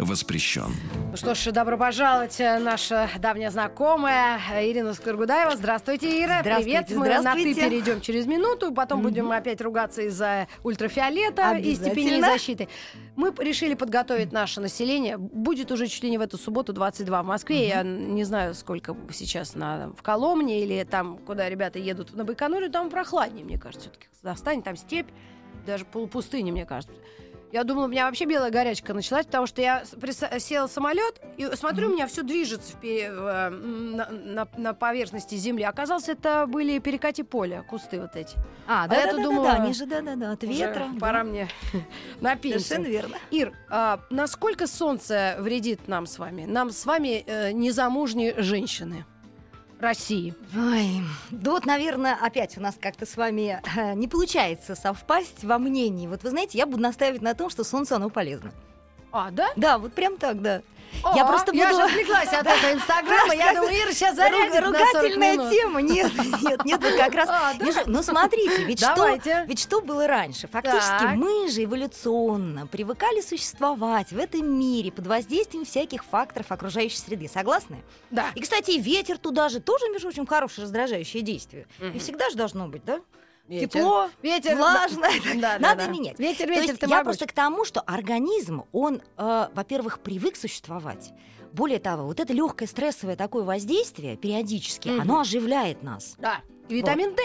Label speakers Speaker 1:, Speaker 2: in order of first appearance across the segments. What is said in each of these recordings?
Speaker 1: воспрещен.
Speaker 2: Ну что ж, добро пожаловать, э, наша давняя знакомая Ирина Скоргудаева. Здравствуйте, Ира.
Speaker 3: Здравствуйте,
Speaker 2: Привет. Мы на. «ты» перейдем через минуту, потом будем опять ругаться из-за ультрафиолета и степени защиты. Мы решили подготовить наше население. Будет уже чуть ли не в эту субботу 22 в Москве. Я не знаю, сколько сейчас на, в Коломне или там, куда ребята едут на Байконуре, там прохладнее, мне кажется, все-таки достанет. Там степь, даже полупустыня, мне кажется. Я думала, у меня вообще белая горячка началась, потому что я села в самолет и смотрю, у меня все движется впе- в, э, на, на- на поверхности земли. Оказалось, это были перекати поля, кусты вот эти.
Speaker 3: А,
Speaker 2: А
Speaker 3: да,
Speaker 2: я-то
Speaker 3: да, да,
Speaker 2: думала,
Speaker 3: да, они же, да, да, да, от ветра.
Speaker 2: Пора мне на пенсию.
Speaker 3: Совершенно верно.
Speaker 2: Ир, а насколько солнце вредит нам с вами? Нам с вами э, незамужние женщины России.
Speaker 3: Ой, да вот, наверное, опять у нас как-то с вами э, не получается совпасть во мнении. Вот вы знаете, я буду настаивать на том, что солнце, оно полезно.
Speaker 2: А, да?
Speaker 3: Да, вот прям так, да.
Speaker 2: О,
Speaker 3: Я просто
Speaker 2: Я
Speaker 3: буду-
Speaker 2: же отвлеклась от этого инстаграма. Я думаю, Ира сейчас зарядит
Speaker 3: Ру-
Speaker 2: на 40
Speaker 3: Ругательная тема. Нет, нет, нет, как раз.
Speaker 2: А,
Speaker 3: Ну, смотрите, ведь что, ведь что было раньше? Фактически мы же эволюционно привыкали существовать в этом мире под воздействием всяких факторов окружающей среды. Согласны?
Speaker 2: Да.
Speaker 3: И, кстати, ветер туда же тоже, между прочим, хорошее раздражающее действие. И всегда же должно быть, да?
Speaker 2: Ветер.
Speaker 3: Тепло,
Speaker 2: Ветер,
Speaker 3: влажно.
Speaker 2: Да, да,
Speaker 3: Надо
Speaker 2: да.
Speaker 3: менять.
Speaker 2: Ветер,
Speaker 3: То
Speaker 2: ветер,
Speaker 3: есть
Speaker 2: ты
Speaker 3: я
Speaker 2: могуч.
Speaker 3: просто к тому, что организм, он, э, во-первых, привык существовать. Более того, вот это легкое стрессовое такое воздействие периодически,
Speaker 2: Мгм.
Speaker 3: оно оживляет нас.
Speaker 2: Да. Витамин D.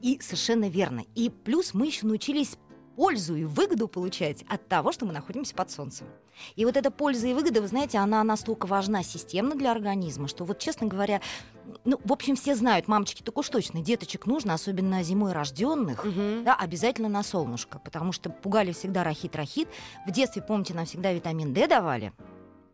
Speaker 3: И совершенно верно. И плюс мы еще научились пользу и выгоду получать от того, что мы находимся под солнцем. И вот эта польза и выгода, вы знаете, она настолько важна системно для организма, что вот, честно говоря, ну, в общем, все знают, мамочки так уж точно, деточек нужно, особенно зимой рожденных, да, обязательно на солнышко, потому что пугали всегда рахит-рахит. В детстве, помните, нам всегда витамин D давали.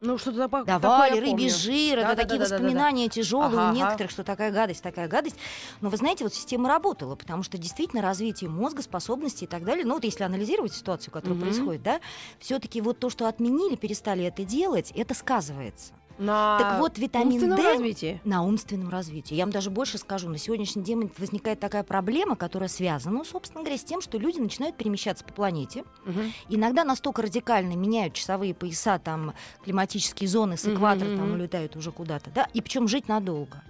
Speaker 2: Ну, что-то
Speaker 3: Давали
Speaker 2: такое я
Speaker 3: рыбий жир, это
Speaker 2: Да-да-да-да-да-да.
Speaker 3: такие воспоминания тяжелые
Speaker 2: Ага,
Speaker 3: у некоторых, что такая гадость, такая гадость. Но вы знаете, вот система работала, потому что действительно развитие мозга, способностей и так далее, ну вот если анализировать ситуацию, которая
Speaker 2: Мгм.
Speaker 3: происходит, да, все-таки вот то, что отменили, перестали это делать, это сказывается.
Speaker 2: На
Speaker 3: Так вот, витамин
Speaker 2: умственном
Speaker 3: D
Speaker 2: развитии.
Speaker 3: на умственном развитии. Я вам даже больше скажу, на сегодняшний день возникает такая проблема, которая связана, собственно говоря, с тем, что люди начинают перемещаться по планете,
Speaker 2: Мгм.
Speaker 3: Иногда настолько радикально меняют часовые пояса, там климатические зоны с экватора
Speaker 2: Мгм,
Speaker 3: там улетают уже куда-то, да, и причем жить надолго.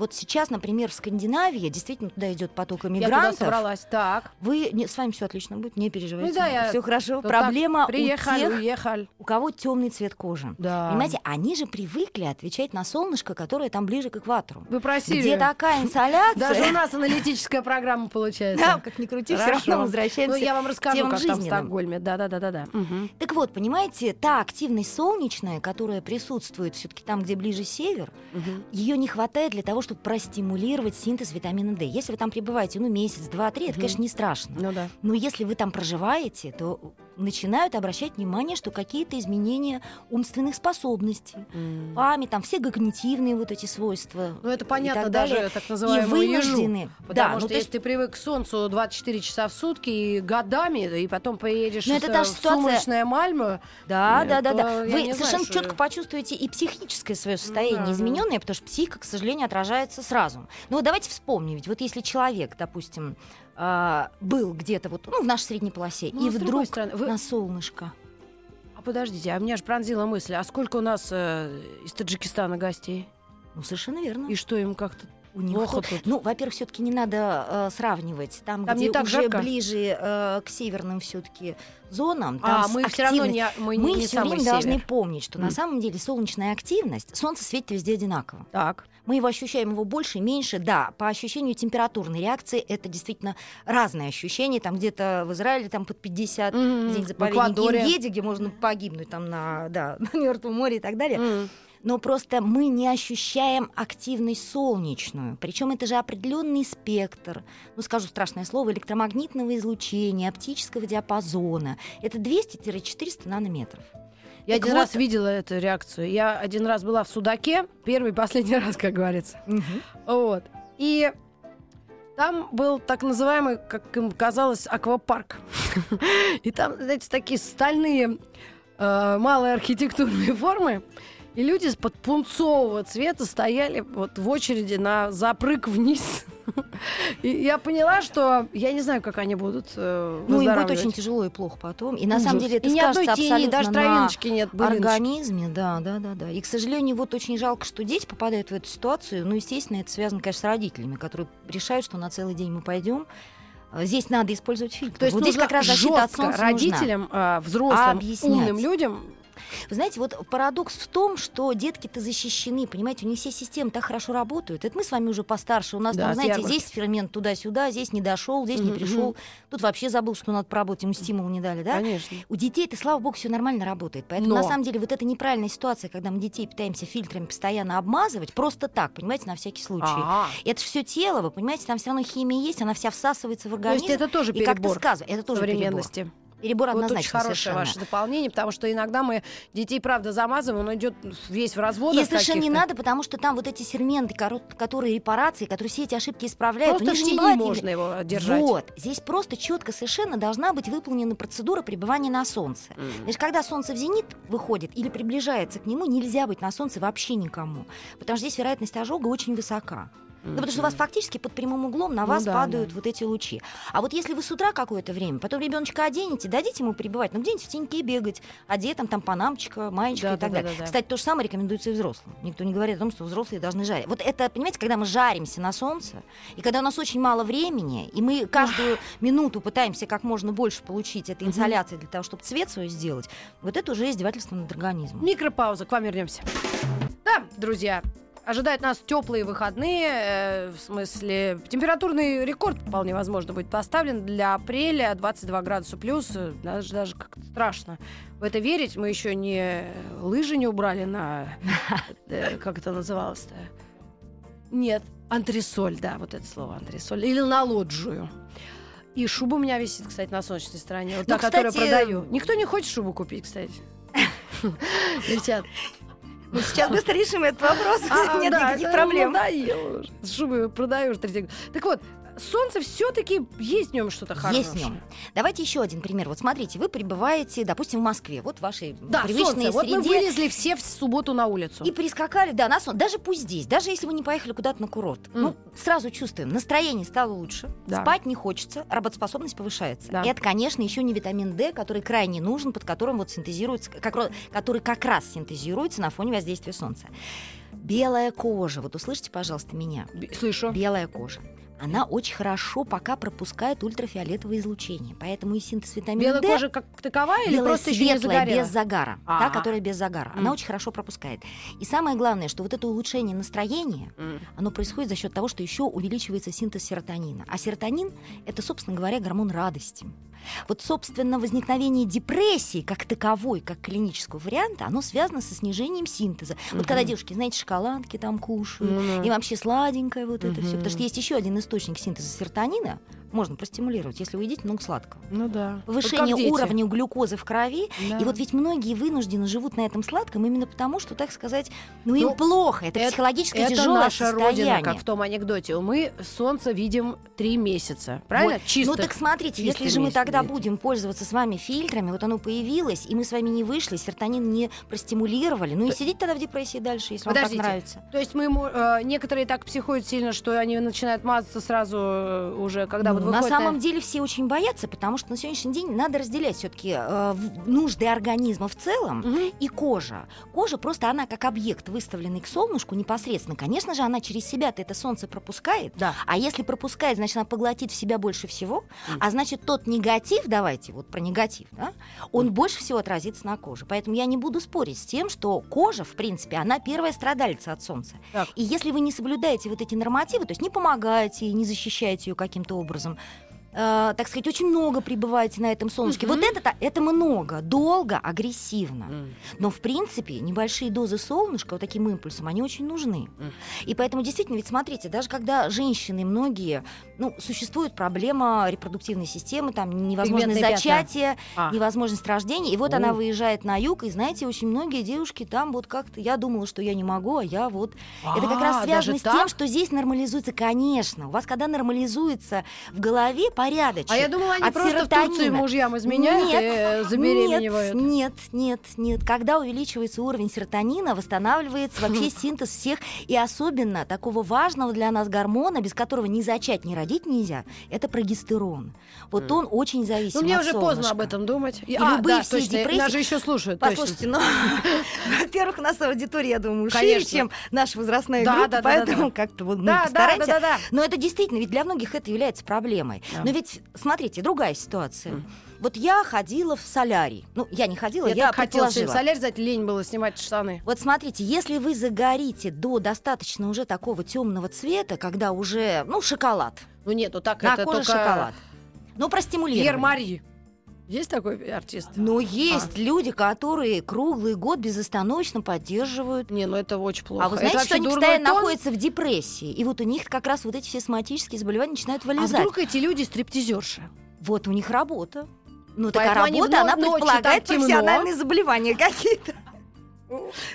Speaker 3: Вот сейчас, например, в Скандинавии действительно туда идет поток
Speaker 2: Я туда
Speaker 3: иммигрантов.
Speaker 2: собралась. Так.
Speaker 3: Вы не, с вами все отлично будет, не переживайте.
Speaker 2: Ну да, я
Speaker 3: все хорошо. Проблема
Speaker 2: так Приехали,
Speaker 3: у тех,
Speaker 2: уехали.
Speaker 3: у кого темный цвет кожи.
Speaker 2: Да.
Speaker 3: Понимаете, они же привыкли отвечать на солнышко, которое там ближе к экватору.
Speaker 2: Вы просили.
Speaker 3: Где такая инсоляция?
Speaker 2: Даже у нас аналитическая программа получается.
Speaker 3: Да, как ни крути, все равно возвращаемся
Speaker 2: Ну, я вам расскажу, как там в. Стокгольме. Да-да-да-да. Мгм.
Speaker 3: Так вот, понимаете, та активность солнечная, которая присутствует все-таки там, где ближе север, ее не хватает для того, чтобы простимулировать синтез витамина D. Если вы там пребываете, ну, месяц, два, три, это, конечно, не страшно.
Speaker 2: Ну да.
Speaker 3: Но если вы там проживаете, то начинают обращать внимание, что какие-то изменения умственных способностей,
Speaker 2: М.
Speaker 3: память, там все когнитивные вот эти свойства.
Speaker 2: Ну, это понятно
Speaker 3: так
Speaker 2: даже
Speaker 3: далее.
Speaker 2: так
Speaker 3: И
Speaker 2: называемому ежу.
Speaker 3: вынуждены.
Speaker 2: Потому
Speaker 3: да,
Speaker 2: что
Speaker 3: ну, то
Speaker 2: если
Speaker 3: есть
Speaker 2: ты привык к солнцу 24 часа в сутки и годами, и потом поедешь
Speaker 3: Ну, это
Speaker 2: в,
Speaker 3: та
Speaker 2: в
Speaker 3: ситуация-
Speaker 2: сумрачное Мальмö,
Speaker 3: Да, да, да, да. Вы
Speaker 2: знаю,
Speaker 3: совершенно
Speaker 2: что-
Speaker 3: четко почувствуете и психическое свое состояние
Speaker 2: да,
Speaker 3: измененное, потому что психика, к сожалению, отражается сразу. Но вот давайте вспомним, ведь вот если человек, допустим, а, был где-то вот, ну, в нашей средней полосе,
Speaker 2: Ну,
Speaker 3: и
Speaker 2: а
Speaker 3: вдруг
Speaker 2: стороны, вы-
Speaker 3: на солнышко.
Speaker 2: А подождите, а меня же пронзила мысль, а сколько у нас э, из Таджикистана гостей?
Speaker 3: Ну, совершенно верно.
Speaker 2: И что им как-то
Speaker 3: У них
Speaker 2: плохо тут?
Speaker 3: Ну, во-первых, все-таки не надо э, сравнивать. Там,
Speaker 2: Там
Speaker 3: где
Speaker 2: так
Speaker 3: уже
Speaker 2: жарко?
Speaker 3: ближе э, к северным все-таки зонам, там
Speaker 2: А, мы все равно
Speaker 3: активность-
Speaker 2: не, мы,
Speaker 3: Мы
Speaker 2: не
Speaker 3: все время должны
Speaker 2: север.
Speaker 3: помнить, что на
Speaker 2: М.
Speaker 3: самом деле солнечная активность, солнце светит везде одинаково.
Speaker 2: Так.
Speaker 3: Мы его ощущаем его больше, меньше, да. По ощущению температурной реакции это действительно разные ощущения. Там где-то в Израиле там под 50,
Speaker 2: Мгм.
Speaker 3: где-нибудь заповедник. Ингеди, где можно погибнуть там на, да, на Мертвом море и так далее.
Speaker 2: М.
Speaker 3: Но просто мы не ощущаем активность солнечную. Причем это же определенный спектр, ну скажу страшное слово, электромагнитного излучения, оптического диапазона. Это 200-400 нанометров.
Speaker 2: Я
Speaker 3: Так
Speaker 2: один
Speaker 3: вот-
Speaker 2: раз видела эту реакцию. Я один раз была в Судаке, первый и последний раз, как говорится. Вот. И Там был так называемый, как им казалось, аквапарк. И там, знаете, такие стальные э, малые архитектурные формы. И люди под пунцового цвета стояли вот в очереди на запрыг вниз. И я поняла, что я не знаю, как они будут э,
Speaker 3: Ну, им будет очень тяжело и плохо потом. И на
Speaker 2: Ужас.
Speaker 3: самом деле это
Speaker 2: И ни одной
Speaker 3: скажется
Speaker 2: тени,
Speaker 3: абсолютно
Speaker 2: даже
Speaker 3: на
Speaker 2: травиночки нет.
Speaker 3: организме, да, да, да, да. И, к сожалению, вот очень жалко, что дети попадают в эту ситуацию. Ну, естественно, это связано, конечно, с родителями, которые решают, что на целый день мы пойдем. А Здесь надо использовать фильтр.
Speaker 2: То есть
Speaker 3: вот здесь как раз защита от солнца нужна.
Speaker 2: родителям, э, взрослым,
Speaker 3: Объяснять.
Speaker 2: умным людям.
Speaker 3: Вы знаете, вот парадокс в том, что детки-то защищены, понимаете, у них все системы так хорошо работают. Это мы с вами уже постарше. У нас
Speaker 2: Да,
Speaker 3: там, знаете,
Speaker 2: ярмарки.
Speaker 3: здесь фермент туда-сюда, здесь не дошел, здесь не
Speaker 2: Мгм,
Speaker 3: пришел. Тут вообще забыл, что надо поработать, ему стимул не дали, да?
Speaker 2: Конечно.
Speaker 3: У детей это, слава богу, все нормально работает. Поэтому,
Speaker 2: Но.
Speaker 3: на самом деле, вот эта неправильная ситуация, когда мы детей пытаемся фильтрами постоянно обмазывать, просто так, понимаете, на всякий случай.
Speaker 2: А,
Speaker 3: И Это же все тело, вы понимаете, там все равно химия есть, она вся всасывается в
Speaker 2: То
Speaker 3: организм.
Speaker 2: есть это тоже
Speaker 3: и как-то
Speaker 2: перебор
Speaker 3: сказывает. Это тоже перебор. Перебор
Speaker 2: Вот очень
Speaker 3: однозначно
Speaker 2: хорошее
Speaker 3: совершенно.
Speaker 2: ваше дополнение, потому что иногда мы детей, правда, замазываем, он идет весь в разводах
Speaker 3: И совершенно не надо, потому что там вот эти серменты, коро- которые репарации, которые все эти ошибки исправляют.
Speaker 2: Просто
Speaker 3: у них же не бывает
Speaker 2: можно его держать.
Speaker 3: Вот. Здесь просто четко совершенно должна быть выполнена процедура пребывания на солнце.
Speaker 2: М.
Speaker 3: Значит, когда солнце в зенит выходит или приближается к нему, нельзя быть на солнце вообще никому. Потому что здесь вероятность ожога очень высока. Ну, потому что у вас фактически под прямым углом на
Speaker 2: Ну
Speaker 3: вас
Speaker 2: да,
Speaker 3: падают
Speaker 2: да.
Speaker 3: вот эти лучи. А вот если вы с утра какое-то время, потом ребеночка оденете, дадите ему пребывать, ну где-нибудь в теньке бегать, одетым, там панамочка, маечка
Speaker 2: Да,
Speaker 3: и так
Speaker 2: да, да,
Speaker 3: далее.
Speaker 2: да, да.
Speaker 3: Кстати, то же самое рекомендуется и взрослым. Никто не говорит о том, что взрослые должны жарить. Вот это, понимаете, когда мы жаримся на солнце, и когда у нас очень мало времени, и мы каждую минуту пытаемся как можно больше получить этой инсоляции для того, чтобы цвет свой сделать, вот это уже издевательство над организмом.
Speaker 2: Микропауза, к вам вернемся. Да, друзья, ожидают нас теплые выходные, э, в смысле температурный рекорд вполне возможно будет поставлен для апреля 22 градуса плюс, э, даже даже как-то страшно в это верить. Мы еще не лыжи не убрали на э, как это называлось-то? Нет, антресоль, да, вот это слово антресоль или на лоджию. И шуба у меня висит, кстати, на солнечной стороне. Вот
Speaker 3: Ну,
Speaker 2: та, которую
Speaker 3: кстати,
Speaker 2: продаю. Никто не хочет шубу купить, кстати. Девчат,
Speaker 3: Мы сейчас быстро решим этот вопрос.
Speaker 2: а,
Speaker 3: Нет никаких проблем.
Speaker 2: надоело уже. Шубы продаю уже третий год. Так вот, солнце все-таки есть в нем что-то хорошее.
Speaker 3: Есть в нем. Давайте еще один пример. Вот смотрите, вы пребываете, допустим, в Москве, вот в вашей
Speaker 2: Да,
Speaker 3: привычной
Speaker 2: солнце. Вот мы
Speaker 3: среде.
Speaker 2: вылезли все в субботу на улицу.
Speaker 3: И прискакали, да, на сон. Даже пусть здесь, даже если вы не поехали куда-то на курорт.
Speaker 2: М.
Speaker 3: Ну, сразу чувствуем, настроение стало лучше,
Speaker 2: Да.
Speaker 3: спать не хочется, работоспособность повышается.
Speaker 2: Да.
Speaker 3: И это, конечно, еще не витамин D, который крайне нужен, под которым вот синтезируется, который как раз синтезируется на фоне воздействия солнца. Белая кожа, вот услышите, пожалуйста, меня.
Speaker 2: Слышу.
Speaker 3: Белая кожа. Она очень хорошо пока пропускает ультрафиолетовое излучение. Поэтому и синтез витамина
Speaker 2: Белая
Speaker 3: D
Speaker 2: кожа как таковая или просто еще не
Speaker 3: светлая,
Speaker 2: загорела?
Speaker 3: без загара. Та,
Speaker 2: Ага.
Speaker 3: которая без загара. Она
Speaker 2: М.
Speaker 3: очень хорошо пропускает. И самое главное, что вот это улучшение настроения,
Speaker 2: М.
Speaker 3: оно происходит за счет того, что еще увеличивается синтез серотонина. А серотонин это, собственно говоря, гормон радости. Вот, собственно, возникновение депрессии как таковой, как клинического варианта, оно связано со снижением синтеза. Вот когда девушки, знаете, шоколадки там кушают,
Speaker 2: Ну-ну.
Speaker 3: и вообще сладенькое вот это все. Потому что есть еще один источник синтеза серотонина, можно простимулировать, если вы едите много сладкого.
Speaker 2: Ну да.
Speaker 3: Повышение
Speaker 2: Вот
Speaker 3: уровня глюкозы в крови.
Speaker 2: Да.
Speaker 3: И вот ведь многие вынуждены живут на этом сладком именно потому, что, так сказать, ну им
Speaker 2: Ну,
Speaker 3: плохо. Это,
Speaker 2: это-
Speaker 3: психологическое
Speaker 2: Это
Speaker 3: тяжелое
Speaker 2: наша
Speaker 3: состояние.
Speaker 2: родина, как в том анекдоте. Мы солнце видим три месяца. Правильно?
Speaker 3: Вот.
Speaker 2: Чисто.
Speaker 3: Ну так смотрите, если же мы тогда
Speaker 2: видите.
Speaker 3: будем пользоваться с вами фильтрами, вот оно появилось, и мы с вами не вышли, серотонин не простимулировали, ну и сидеть тогда в депрессии дальше, если вам так
Speaker 2: Подождите.
Speaker 3: нравится.
Speaker 2: То есть мы э, некоторые так психуют сильно, что они начинают мазаться сразу э, уже, когда
Speaker 3: Ну,
Speaker 2: вот
Speaker 3: на самом деле все очень боятся, потому что на сегодняшний день надо разделять все-таки нужды организма в целом
Speaker 2: Мгм.
Speaker 3: и кожа. Кожа просто она как объект, выставленный к солнышку непосредственно. Конечно же, она через себя-то это солнце пропускает.
Speaker 2: Да.
Speaker 3: А если пропускает, значит, она поглотит в себя больше всего.
Speaker 2: Мгм.
Speaker 3: А значит, тот негатив, давайте вот про негатив, да, он больше всего отразится на коже. Поэтому я не буду спорить с тем, что кожа, в принципе, она первая страдальца от солнца.
Speaker 2: Так.
Speaker 3: И если вы не соблюдаете вот эти нормативы, то есть не помогаете не защищаете ее каким-то образом, some э, так сказать, очень много пребываете на этом солнышке.
Speaker 2: Мгм.
Speaker 3: Вот это, это много, долго, агрессивно.
Speaker 2: М.
Speaker 3: Но, в принципе, небольшие дозы солнышка вот таким импульсом, они очень нужны.
Speaker 2: Мгм.
Speaker 3: И поэтому, действительно, ведь смотрите, даже когда женщины многие, ну, существует проблема репродуктивной системы, там, невозможность зачатия,
Speaker 2: А.
Speaker 3: невозможность рождения. И вот
Speaker 2: О.
Speaker 3: она выезжает на юг, и, знаете, очень многие девушки там вот как-то, я думала, что я не могу, а я вот... Это как раз
Speaker 2: А,
Speaker 3: связано с тем, что здесь нормализуется, конечно. У вас, когда нормализуется в голове порядочек,
Speaker 2: А я думала, они
Speaker 3: от
Speaker 2: просто в Турции
Speaker 3: серотонина.
Speaker 2: мужьям изменяют
Speaker 3: Нет,
Speaker 2: и забеременевают.
Speaker 3: Нет, нет, нет. Когда увеличивается уровень серотонина, восстанавливается вообще синтез всех, и особенно такого важного для нас гормона, без которого ни зачать, ни родить нельзя, это прогестерон. Вот он очень зависим
Speaker 2: Ну, мне
Speaker 3: от
Speaker 2: уже поздно об этом думать. И,
Speaker 3: любые
Speaker 2: да,
Speaker 3: все
Speaker 2: точно,
Speaker 3: депрессии-
Speaker 2: Нас же еще слушают.
Speaker 3: Послушайте, ну, во-первых, у нас аудитория, я думаю, шире,
Speaker 2: Конечно.
Speaker 3: чем наша возрастная
Speaker 2: Да,
Speaker 3: группа,
Speaker 2: да, да,
Speaker 3: поэтому
Speaker 2: да,
Speaker 3: как-то вот мы
Speaker 2: Да, да, да,
Speaker 3: постараемся.
Speaker 2: да, да.
Speaker 3: Но это действительно, ведь для многих это является проблемой.
Speaker 2: Да.
Speaker 3: Но ведь, смотрите, другая ситуация.
Speaker 2: М.
Speaker 3: Вот я ходила в солярий. Ну, я не ходила,
Speaker 2: Я,
Speaker 3: я,
Speaker 2: так хотела сегодня солярь взять, лень было снимать штаны.
Speaker 3: Вот смотрите, если вы загорите до достаточно уже такого темного цвета, когда уже, ну, шоколад,
Speaker 2: Ну нет, ну так
Speaker 3: на
Speaker 2: это
Speaker 3: коже
Speaker 2: только
Speaker 3: шоколад. Ну,
Speaker 2: Пьер
Speaker 3: простимулировали.
Speaker 2: Мари. Есть такой артист?
Speaker 3: Но есть люди, которые круглый год безостановочно поддерживают
Speaker 2: Не, ну это очень плохо.
Speaker 3: А вы
Speaker 2: Это
Speaker 3: знаете,
Speaker 2: вообще
Speaker 3: что они постоянно
Speaker 2: тон?
Speaker 3: находятся в депрессии? И вот у них как раз вот эти все соматические заболевания начинают
Speaker 2: А
Speaker 3: вылезать.
Speaker 2: вдруг эти люди стриптизерши?
Speaker 3: Вот у них работа. Ну, такая
Speaker 2: Поэтому
Speaker 3: работа, она предполагает
Speaker 2: темно.
Speaker 3: профессиональные заболевания какие-то.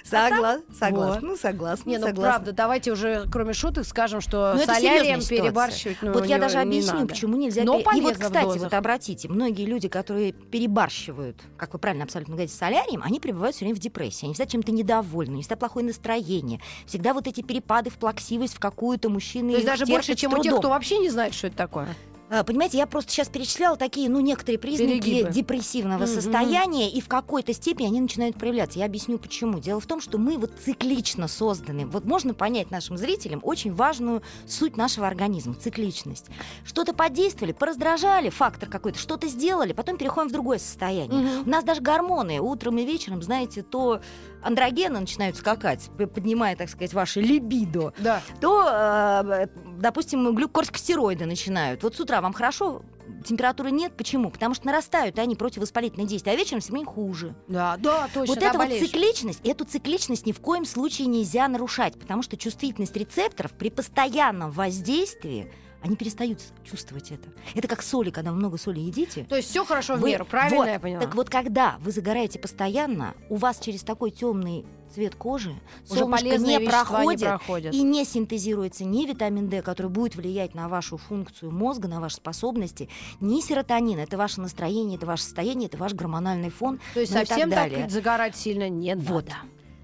Speaker 3: Согласна,
Speaker 2: Вот.
Speaker 3: согласна, ну, согласна,
Speaker 2: Не, ну
Speaker 3: согласна.
Speaker 2: правда, давайте уже, кроме шуток, скажем, что
Speaker 3: Ну,
Speaker 2: солярием перебарщивать ну,
Speaker 3: вот я даже
Speaker 2: не
Speaker 3: объясню,
Speaker 2: надо.
Speaker 3: почему нельзя.
Speaker 2: Но
Speaker 3: пере- И вот, кстати, вот обратите, многие люди, которые перебарщивают, как вы правильно абсолютно говорите, солярием, они пребывают все время в депрессии. Они всегда чем-то недовольны, всегда плохое настроение. Всегда вот эти перепады в плаксивость, в какую-то мужчины
Speaker 2: То есть даже больше, чем у тех, кто вообще не знает, что это такое.
Speaker 3: А, Понимаете, я просто сейчас перечисляла такие, ну, некоторые признаки
Speaker 2: Перегибы.
Speaker 3: депрессивного
Speaker 2: Мгм.
Speaker 3: состояния, и в какой-то степени они начинают проявляться. Я объясню, почему. Дело в том, что мы вот циклично созданы. Вот можно понять нашим зрителям очень важную суть нашего организма, цикличность. Что-то подействовали, пораздражали, фактор какой-то, что-то сделали, потом переходим в другое состояние.
Speaker 2: Мгм.
Speaker 3: У нас даже гормоны утром и вечером, знаете, то андрогены начинают скакать, поднимая, так сказать, ваше либидо,
Speaker 2: Да.
Speaker 3: то, э, допустим, глюкорскостероиды начинают. Вот с утра вам хорошо, температуры нет. Почему? Потому что нарастают они противовоспалительные действия, а вечером время хуже.
Speaker 2: Да, да, точно.
Speaker 3: вот
Speaker 2: да,
Speaker 3: эта вот цикличность, эту цикличность ни в коем случае нельзя нарушать, потому что чувствительность рецепторов при постоянном воздействии они перестают чувствовать это. Это как соли, когда вы много соли едите.
Speaker 2: То есть все хорошо в
Speaker 3: Вы-
Speaker 2: меру, правильно
Speaker 3: вот,
Speaker 2: я поняла?
Speaker 3: Так вот, когда вы загораете постоянно, у вас через такой темный цвет кожи
Speaker 2: Уже
Speaker 3: солнышко не проходит,
Speaker 2: не проходят.
Speaker 3: и не синтезируется ни витамин D, который будет влиять на вашу функцию мозга, на ваши способности, ни серотонин. Это ваше настроение, это ваше состояние, это ваш гормональный фон.
Speaker 2: То есть
Speaker 3: ну
Speaker 2: совсем
Speaker 3: так
Speaker 2: так, загорать сильно не
Speaker 3: Вот.
Speaker 2: надо.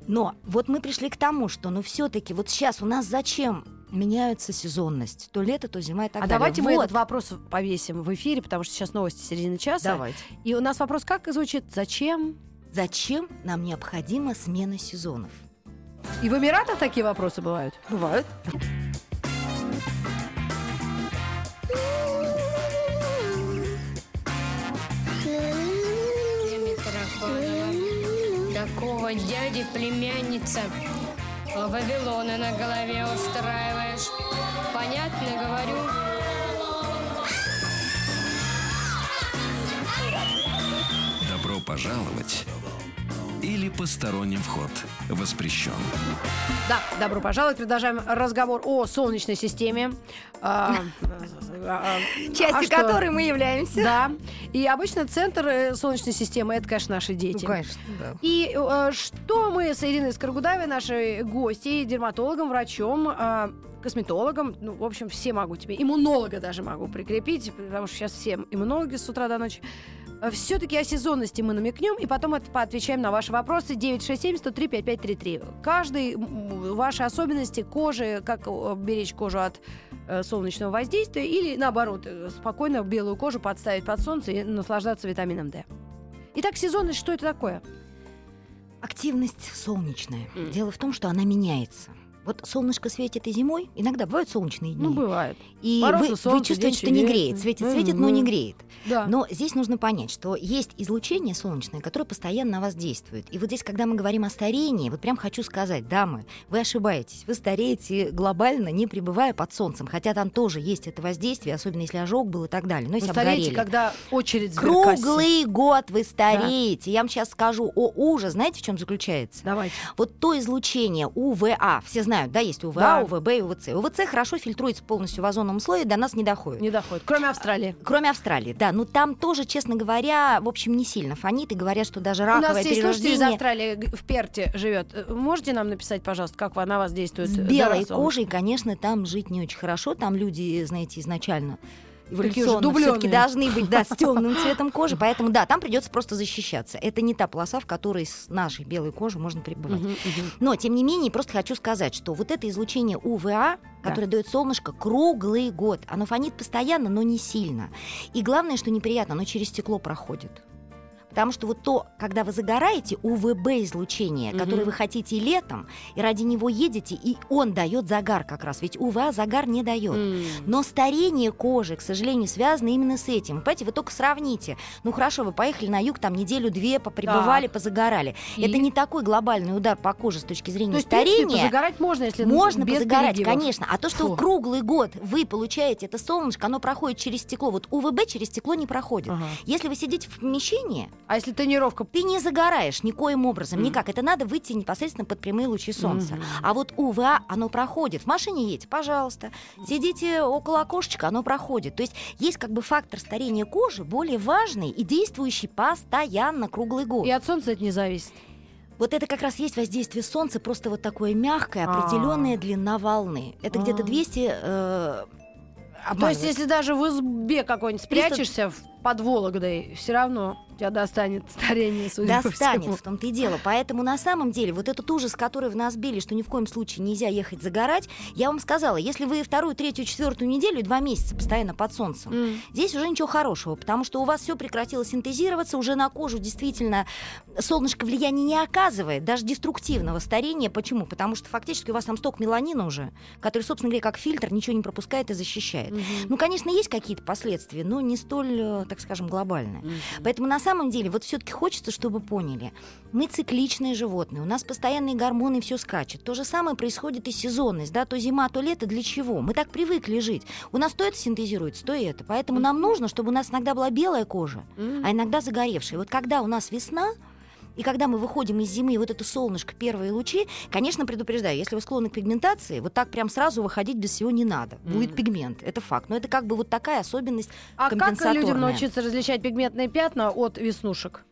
Speaker 3: Но вот мы пришли к тому, что ну все-таки вот сейчас у нас зачем меняется сезонность? То лето, то зима и так
Speaker 2: а
Speaker 3: далее.
Speaker 2: давайте мы
Speaker 3: Вот.
Speaker 2: этот вопрос повесим в эфире, потому что сейчас новости середины часа.
Speaker 3: Давайте.
Speaker 2: И у нас вопрос как звучит? Зачем?
Speaker 3: Зачем нам необходима смена сезонов?
Speaker 2: И в Эмиратах такие вопросы бывают?
Speaker 3: Бывают.
Speaker 4: Такого дяди племянница Вавилона на голове устраиваешь. Понятно говорю?
Speaker 1: Добро пожаловать или посторонним вход воспрещен.
Speaker 2: Да, добро пожаловать. Продолжаем разговор о Солнечной системе. А, а, а
Speaker 3: Частью которой мы являемся.
Speaker 2: Да. И обычно центр э, Солнечной системы это, конечно, наши дети.
Speaker 3: Ну, конечно, да.
Speaker 2: И э, что мы с Ириной Скоргудаевой, нашей гостьей, дерматологом, врачом, косметологом, ну, в общем, все могу тебе, иммунолога даже могу прикрепить, потому что сейчас все иммунологи с утра до ночи. Все-таки о сезонности мы намекнем, и потом от- поотвечаем на ваши вопросы. 967-103-5533. Каждый, ваши особенности кожи, как э, беречь кожу от э, солнечного воздействия, или наоборот, э, спокойно белую кожу подставить под солнце и наслаждаться витамином D. Итак, сезонность, что это такое?
Speaker 3: Активность солнечная.
Speaker 2: М.
Speaker 3: Дело в том, что она меняется. Вот солнышко светит и зимой, иногда бывают солнечные дни.
Speaker 2: Ну, бывает.
Speaker 3: и вы,
Speaker 2: солнце,
Speaker 3: вы чувствуете, что не греет. Светит, светит, но не греет.
Speaker 2: Да.
Speaker 3: Но здесь нужно понять, что есть излучение солнечное, которое постоянно на вас действует. И вот здесь, когда мы говорим о старении, вот прям хочу сказать, дамы, вы ошибаетесь. Вы стареете глобально, не пребывая под солнцем. Хотя там тоже есть это воздействие, особенно если ожог был и так далее. Ну,
Speaker 2: Вы
Speaker 3: если
Speaker 2: стареете,
Speaker 3: обгорели.
Speaker 2: когда очередь.
Speaker 3: Круглый год вы стареете. Я вам сейчас скажу, о ужас, знаете, в чем заключается?
Speaker 2: Давайте.
Speaker 3: Вот то излучение УВА, все знают, да, есть УВА,
Speaker 2: Да.
Speaker 3: УВБ и УВЦ. УВЦ хорошо фильтруется полностью в озоновом слое, до нас не доходит.
Speaker 2: Не доходит. Кроме Австралии.
Speaker 3: Кроме Австралии, да. Ну там тоже, честно говоря, в общем, не сильно фонит и говорят, что даже
Speaker 2: У
Speaker 3: раковое
Speaker 2: нас есть слушатель из Австралии в Перте живет. Э, Можете нам написать, пожалуйста, как на вас действует
Speaker 3: с
Speaker 2: э,
Speaker 3: белой кожей, конечно, там жить не очень хорошо. Там люди, знаете, изначально эволюционно все-таки должны быть да, с темным цветом кожи, поэтому да, там придется просто защищаться. Это не та полоса, в которой с нашей белой кожей можно пребывать. Но, тем не менее, просто хочу сказать, что вот это излучение УВА, которое дает солнышко круглый год, оно фонит постоянно, но не сильно. И главное, что неприятно, оно через стекло проходит. Потому что вот то, когда вы загораете, УВБ-излучение, которое вы хотите летом, и ради него едете, и он дает загар как раз. Ведь УВА загар не дает. Но старение кожи, к сожалению, связано именно с этим. Понимаете, вы только сравните. Ну хорошо, вы поехали на юг, там неделю-две, попребывали, позагорали.
Speaker 2: И?
Speaker 3: Это не такой глобальный удар по коже с точки
Speaker 2: То
Speaker 3: зрения
Speaker 2: есть, в принципе,
Speaker 3: старения.
Speaker 2: позагорать можно, если
Speaker 3: Можно
Speaker 2: без
Speaker 3: позагорать,
Speaker 2: перегибов.
Speaker 3: конечно. А то, что
Speaker 2: Фу.
Speaker 3: круглый год вы получаете это солнышко, оно проходит через стекло. Вот УВБ через стекло не проходит.
Speaker 2: Ага.
Speaker 3: Если вы сидите в помещении,
Speaker 2: А если тренировка
Speaker 3: ты не загораешь никоим образом,
Speaker 2: Мгм.
Speaker 3: никак. Это надо выйти непосредственно под прямые лучи солнца.
Speaker 2: Мгм.
Speaker 3: А вот УВА, оно проходит. В машине едете, пожалуйста. Сидите около окошечка, оно проходит. То есть есть как бы фактор старения кожи более важный и действующий постоянно круглый год.
Speaker 2: И от солнца это не зависит.
Speaker 3: Вот это как раз есть воздействие солнца, просто вот такое мягкое,
Speaker 2: А.
Speaker 3: определенная длина волны. Это где-то
Speaker 2: А.
Speaker 3: 200... э,
Speaker 2: То есть, если даже в избе какой-нибудь
Speaker 3: 300
Speaker 2: спрячешься в- под Вологдой, все равно тебя достанет старение, судя по
Speaker 3: Достанет,
Speaker 2: всему.
Speaker 3: в том-то и дело. Поэтому на самом деле вот этот ужас, который в нас били, что ни в коем случае нельзя ехать загорать, я вам сказала, если вы вторую, третью, четвертую неделю два месяца постоянно под солнцем,
Speaker 2: М.
Speaker 3: Здесь уже ничего хорошего, потому что у вас все прекратило синтезироваться, уже на кожу действительно солнышко влияния не оказывает, даже деструктивного старения. Почему? Потому что фактически у вас там сток меланина уже, который, собственно говоря, как фильтр, ничего не пропускает и защищает.
Speaker 2: Мгм.
Speaker 3: Ну, конечно, есть какие-то последствия, но не столь, э, так скажем, глобальные.
Speaker 2: Мгм.
Speaker 3: Поэтому на самом деле вот все-таки хочется, чтобы поняли, мы цикличные животные, у нас постоянные гормоны, все скачет. То же самое происходит и сезонность, да, то зима, то лето. Для чего? Мы так привыкли жить. У нас то это синтезируется, то это. Поэтому нам нужно, чтобы у нас иногда была белая кожа,
Speaker 2: М.
Speaker 3: а иногда загоревшая. Вот когда у нас весна, и когда мы выходим из зимы, и вот это солнышко, первые лучи, конечно, предупреждаю, если вы склонны к пигментации, вот так прям сразу выходить без всего не надо. Будет
Speaker 2: Мгм.
Speaker 3: пигмент, это факт. Но это как бы вот такая особенность
Speaker 2: А как людям научиться различать пигментные пятна от веснушек?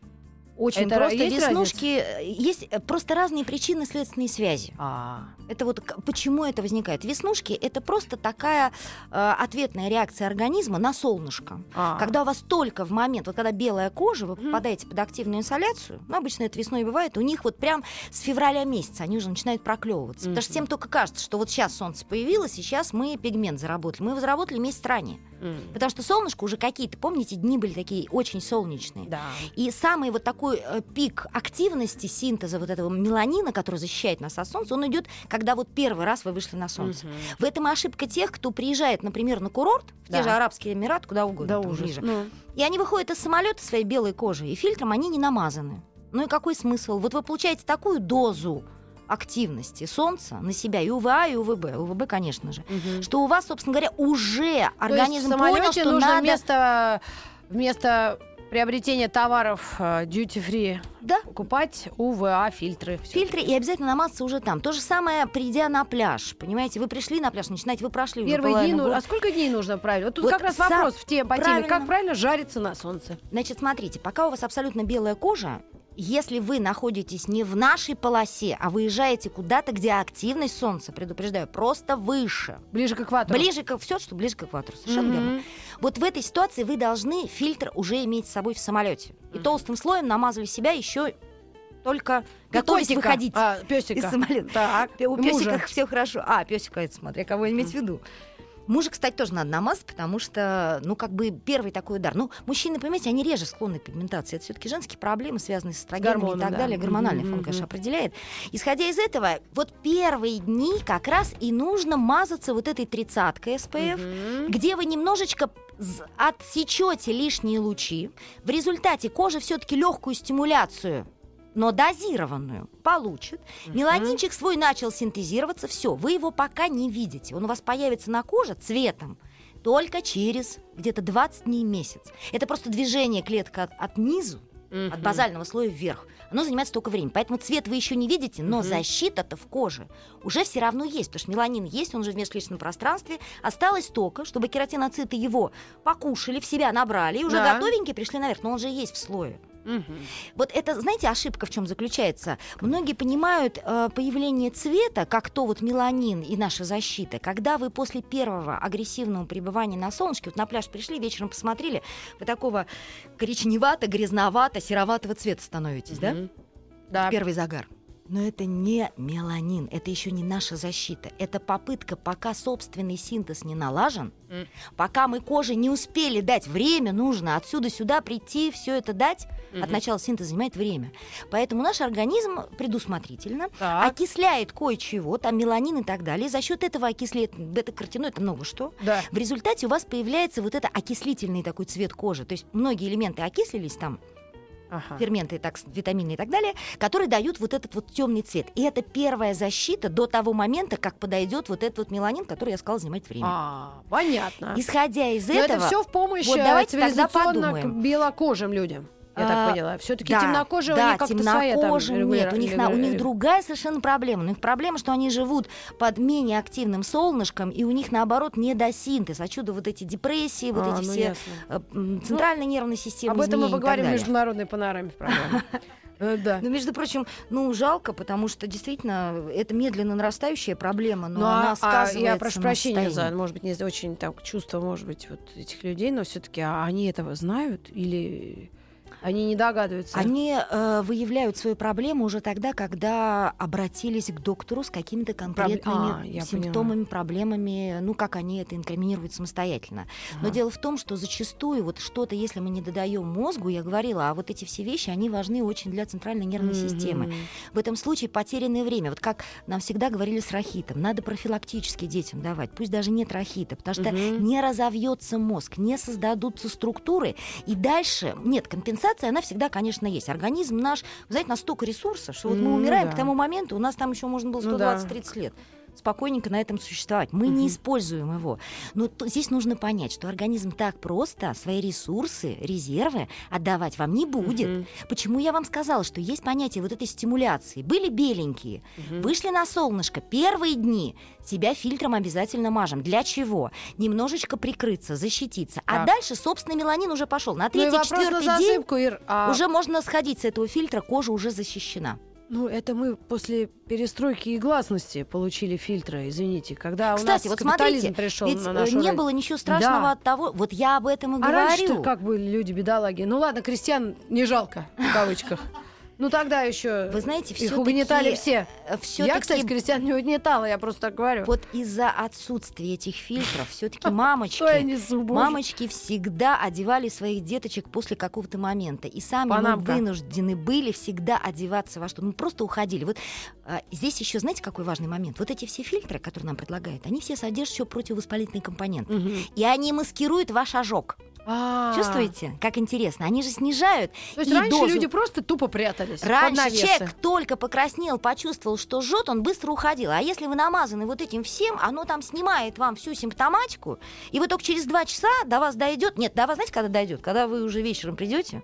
Speaker 3: Очень
Speaker 2: Это
Speaker 3: просто.
Speaker 2: есть
Speaker 3: Веснушки э, есть э, просто разные причины следственные связи.
Speaker 2: А,
Speaker 3: Это вот почему это возникает. Веснушки это просто такая э, ответная реакция организма на солнышко.
Speaker 2: а.
Speaker 3: Когда у вас только в момент, вот когда белая кожа, вы попадаете под активную инсоляцию, ну, обычно это весной бывает, у них вот прям с февраля месяца они уже начинают проклевываться. Потому что всем только кажется, что вот сейчас солнце появилось, и сейчас мы пигмент заработали. Мы его заработали месяц ранее.
Speaker 2: М.
Speaker 3: Потому что солнышко уже какие-то, помните, дни были такие очень солнечные.
Speaker 2: Да.
Speaker 3: И самый вот такой э, пик активности синтеза вот этого меланина, который защищает нас от солнца, он идет, когда вот первый раз вы вышли на солнце.
Speaker 2: Мгм.
Speaker 3: В этом и ошибка тех, кто приезжает, например, на курорт, в
Speaker 2: Да.
Speaker 3: те же Арабские Эмираты, куда угодно,
Speaker 2: Да ужас.
Speaker 3: ближе.
Speaker 2: Ну,
Speaker 3: И они выходят из самолета своей белой кожей, и фильтром они не намазаны. Ну и какой смысл? Вот вы получаете такую дозу активности солнца на себя, и УВА, и УВБ, УВБ, конечно же,
Speaker 2: мгм.
Speaker 3: что у вас, собственно говоря, уже
Speaker 2: То
Speaker 3: организм понял, что
Speaker 2: нужно
Speaker 3: надо...
Speaker 2: вместо, вместо приобретения товаров э, duty free
Speaker 3: Да,
Speaker 2: покупать УВА фильтры.
Speaker 3: Фильтры и обязательно намазаться уже там. То же самое, придя на пляж. Понимаете, вы пришли на пляж, начинаете, вы прошли уже
Speaker 2: Первые дни, ну, а сколько дней нужно правильно? Вот тут
Speaker 3: Вот
Speaker 2: как раз
Speaker 3: сам-
Speaker 2: вопрос в те, по теме,
Speaker 3: правильно.
Speaker 2: как правильно жариться на солнце.
Speaker 3: Значит, смотрите, пока у вас абсолютно белая кожа, если вы находитесь не в нашей полосе, а выезжаете куда-то, где активность солнца, предупреждаю, просто выше,
Speaker 2: Ближе к экватору.
Speaker 3: ближе к все, что ближе к экватору, совершенно верно.
Speaker 2: Мгм.
Speaker 3: Вот в этой ситуации вы должны фильтр уже иметь с собой в самолете. И толстым слоем намазали себя еще только готовясь
Speaker 2: Песика.
Speaker 3: выходить
Speaker 2: А, песика.
Speaker 3: из самолета.
Speaker 2: Так,
Speaker 3: У песика все хорошо. А, песика, это смотря кого иметь в виду. Мужа, кстати, тоже надо намазать, потому что, ну, как бы первый такой удар. Ну, мужчины, понимаете, они реже склонны к пигментации. Это все-таки женские проблемы, связанные с эстрогенами и
Speaker 2: Гормоны,
Speaker 3: так
Speaker 2: да.
Speaker 3: далее. Гормональный
Speaker 2: Мгм,
Speaker 3: фон, конечно, определяет. Исходя из этого, вот первые дни как раз и нужно мазаться вот этой тридцаткой SPF,
Speaker 2: Мгм.
Speaker 3: где вы немножечко отсечете лишние лучи. В результате кожа все-таки легкую стимуляцию но дозированную получит. Меланинчик свой начал синтезироваться, все, вы его пока не видите. Он у вас появится на коже цветом только через где-то 20 дней месяц. Это просто движение клетка от, от низу, от
Speaker 2: Мгм.
Speaker 3: базального слоя вверх. Оно занимает столько времени. Поэтому цвет вы еще не видите, но
Speaker 2: Мгм.
Speaker 3: защита-то в коже уже все равно есть. Потому что меланин есть, он уже в межклеточном пространстве. Осталось только, чтобы кератиноциты его покушали, в себя набрали, и уже
Speaker 2: Да.
Speaker 3: готовенькие пришли наверх. Но он же есть в слое.
Speaker 2: Мгм.
Speaker 3: Вот это, знаете, ошибка в чем заключается? Многие понимают э, появление цвета, как то вот меланин и наша защита, когда вы после первого агрессивного пребывания на солнышке, вот на пляж пришли, вечером посмотрели, вы такого коричневато, грязновато, сероватого цвета становитесь, да?
Speaker 2: Мгм. Да.
Speaker 3: Первый загар. Но это не меланин, это еще не наша защита. Это попытка, пока собственный синтез не налажен,
Speaker 2: М.
Speaker 3: пока мы коже не успели дать время, нужно отсюда сюда прийти, все это дать. От
Speaker 2: Мгм.
Speaker 3: начала синтеза занимает время. Поэтому наш организм предусмотрительно
Speaker 2: Так.
Speaker 3: окисляет кое-чего, там меланин и так далее. И за счет этого окисляет бета-каротиной, это много что.
Speaker 2: Да.
Speaker 3: В результате у вас появляется вот это окислительный такой цвет кожи. То есть многие элементы окислились там,
Speaker 2: Ага.
Speaker 3: ферменты, так, витамины и так далее, которые дают вот этот вот темный цвет. И это первая защита до того момента, как подойдет вот этот вот меланин, который я сказала, занимает время.
Speaker 2: А, понятно.
Speaker 3: Исходя из
Speaker 2: Но
Speaker 3: этого,
Speaker 2: это все в помощь
Speaker 3: вот
Speaker 2: э,
Speaker 3: давайте тогда подумаем.
Speaker 2: к белокожим людям. Я
Speaker 3: А,
Speaker 2: так поняла. Все-таки
Speaker 3: да,
Speaker 2: темнокожие
Speaker 3: да,
Speaker 2: у них как-то своя там
Speaker 3: нет, у них, на- у них другая совершенно проблема. У них проблема, что они живут под менее активным солнышком, и у них, наоборот, недосинтез. Отсюда вот эти депрессии, вот
Speaker 2: А,
Speaker 3: эти
Speaker 2: ну,
Speaker 3: все
Speaker 2: ясно.
Speaker 3: э, центральной нервной системы
Speaker 2: Об этом мы поговорим в международной панораме в программе. Э, Да.
Speaker 3: Ну, между прочим, ну, жалко, потому что действительно это медленно нарастающая проблема, но
Speaker 2: Ну,
Speaker 3: она
Speaker 2: а- а
Speaker 3: сказывается
Speaker 2: я прошу прощения за, может быть, не очень так чувство, может быть, вот этих людей, но все-таки они этого знают или они не догадываются?
Speaker 3: Они э, выявляют свою проблему уже тогда, когда обратились к доктору с какими-то конкретными
Speaker 2: А, я
Speaker 3: симптомами, проблемами, ну, как они это инкриминируют самостоятельно. Но
Speaker 2: Ага.
Speaker 3: дело в том, что зачастую вот что-то, если мы не додаем мозгу, я говорила, а вот эти все вещи, они важны очень для центральной нервной системы.
Speaker 2: Мгм.
Speaker 3: В этом случае потерянное время. Вот как нам всегда говорили с рахитом, надо профилактически детям давать, пусть даже нет рахита, потому что
Speaker 2: Мгм.
Speaker 3: не разовьется мозг, не создадутся структуры, и дальше, нет, компенсация, она всегда, конечно, есть. Организм наш, знаете, настолько ресурсов, что вот мы
Speaker 2: Ну
Speaker 3: умираем
Speaker 2: да.
Speaker 3: к тому моменту, у нас там еще можно было
Speaker 2: Ну да.
Speaker 3: 120-30 лет спокойненько на этом существовать. Мы не
Speaker 2: Мгм.
Speaker 3: используем его. Но т- здесь нужно понять, что организм так просто свои ресурсы, резервы отдавать вам не будет.
Speaker 2: Мгм.
Speaker 3: Почему я вам сказала, что есть понятие вот этой стимуляции? Были беленькие,
Speaker 2: Мгм.
Speaker 3: вышли на солнышко, первые дни себя фильтром обязательно мажем. Для чего? Немножечко прикрыться, защититься. А
Speaker 2: Так.
Speaker 3: дальше, собственно, меланин уже пошел. На
Speaker 2: Ну
Speaker 3: третий,
Speaker 2: на
Speaker 3: четвертый день
Speaker 2: засыпку, Ир. а-
Speaker 3: уже можно сходить с этого фильтра, кожа уже защищена.
Speaker 2: Ну, это мы после перестройки и гласности получили фильтры, извините. Когда
Speaker 3: Кстати,
Speaker 2: у нас
Speaker 3: вот смотрите,
Speaker 2: пришел
Speaker 3: Ведь
Speaker 2: на
Speaker 3: э,
Speaker 2: нашу
Speaker 3: не
Speaker 2: жизнь.
Speaker 3: было ничего страшного
Speaker 2: Да.
Speaker 3: от того. Вот я об этом и
Speaker 2: А раньше
Speaker 3: говорю.
Speaker 2: как были люди бедолаги? Ну ладно, крестьян не жалко, в кавычках. Ну тогда еще
Speaker 3: Вы знаете,
Speaker 2: их
Speaker 3: всё-таки,
Speaker 2: угнетали все.
Speaker 3: э, всё-таки
Speaker 2: Я, кстати, крестьян не угнетала, я просто так говорю.
Speaker 3: Вот из-за отсутствия этих фильтров все-таки мамочки, мамочки всегда одевали своих деточек после какого-то момента. И сами мы вынуждены были всегда одеваться во что. Мы просто уходили. Вот а, здесь еще, знаете, какой важный момент? Вот эти все фильтры, которые нам предлагают, они все содержат еще противовоспалительные компоненты.
Speaker 2: Мгм.
Speaker 3: И они маскируют ваш ожог.
Speaker 2: А.
Speaker 3: Чувствуете, как интересно? Они же снижают
Speaker 2: То есть раньше
Speaker 3: дозу.
Speaker 2: люди просто тупо прятались под
Speaker 3: Раньше
Speaker 2: навесы.
Speaker 3: человек только покраснел, почувствовал, что жжет, он быстро уходил. А если вы намазаны вот этим всем, оно там снимает вам всю симптоматику, и вы только через два часа до вас дойдет. Нет, до вас знаете, когда дойдет? Когда вы уже вечером придете.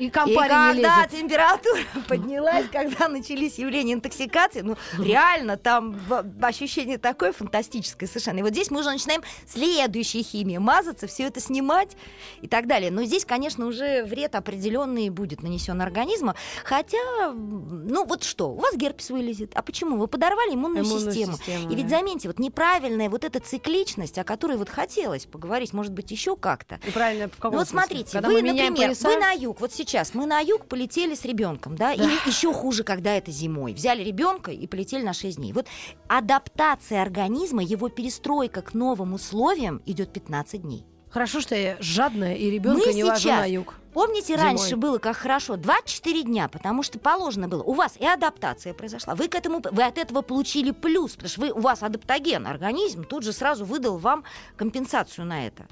Speaker 2: И
Speaker 3: И когда
Speaker 2: лезет.
Speaker 3: температура поднялась, когда начались явления интоксикации, ну реально там ощущение такое фантастическое совершенно. И вот здесь мы уже начинаем следующей химией мазаться, все это снимать и так далее. Но здесь, конечно, уже вред определенный будет нанесен организму. Хотя, ну вот что, у вас герпес вылезет. А почему? Вы подорвали иммунную,
Speaker 2: Иммунную
Speaker 3: систему.
Speaker 2: систему,
Speaker 3: И ведь заметьте, вот неправильная вот эта цикличность, о которой вот хотелось поговорить, может быть, еще как-то.
Speaker 2: И правильно, в каком
Speaker 3: Ну вот смотрите,
Speaker 2: Когда
Speaker 3: вы, например,
Speaker 2: пояса,
Speaker 3: вы на юг, вот сейчас сейчас мы на юг полетели с ребенком, да, или еще хуже, когда это зимой. Взяли ребенка и полетели на 6 дней. Вот адаптация организма, его перестройка к новым условиям идет 15 дней.
Speaker 2: Хорошо, что я жадная и ребенка
Speaker 3: Мы
Speaker 2: не вожу
Speaker 3: сейчас
Speaker 2: на юг.
Speaker 3: Помните,
Speaker 2: Зимой.
Speaker 3: раньше было как хорошо? 24 дня, потому что положено было. У вас и адаптация произошла. Вы к этому, вы от этого получили плюс, потому что вы, у вас адаптоген, организм тут же сразу выдал вам компенсацию на это.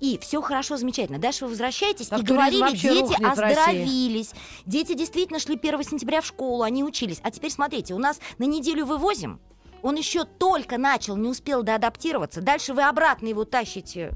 Speaker 3: И все хорошо, замечательно. Дальше вы возвращаетесь
Speaker 2: Так
Speaker 3: и говорили, дети оздоровились. Дети действительно шли 1 сентября в школу, они учились. А теперь смотрите, у нас на неделю вывозим, он еще только начал, не успел доадаптироваться. Дальше вы обратно его тащите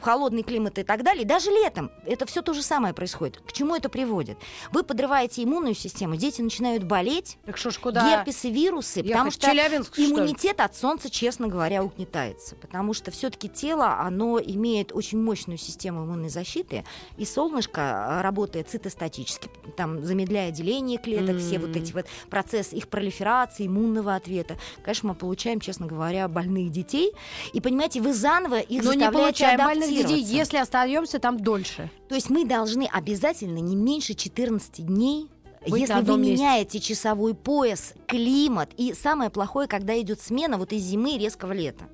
Speaker 3: в холодный климат и так далее. Даже летом это все то же самое происходит. К чему это приводит? Вы подрываете иммунную систему, дети начинают болеть,
Speaker 2: Так что ж куда?
Speaker 3: герпесы, вирусы, потому
Speaker 2: Ехать в
Speaker 3: что
Speaker 2: Челябинск, что
Speaker 3: иммунитет от солнца, честно говоря, угнетается. Потому что все-таки тело, оно имеет очень мощную систему иммунной защиты, и солнышко а, работает цитостатически, там замедляя деление клеток, все вот эти вот процессы их пролиферации, иммунного ответа. Конечно, мы получаем, честно говоря, больных детей. И понимаете, вы заново их
Speaker 2: Но не
Speaker 3: заставляете
Speaker 2: получаем больных
Speaker 3: адаптироваться.
Speaker 2: если остаемся там дольше.
Speaker 3: То есть мы должны обязательно не меньше 14 дней
Speaker 2: Быть
Speaker 3: если вы
Speaker 2: месте.
Speaker 3: меняете часовой пояс, климат, и самое плохое, когда идет смена вот из зимы и резкого лета.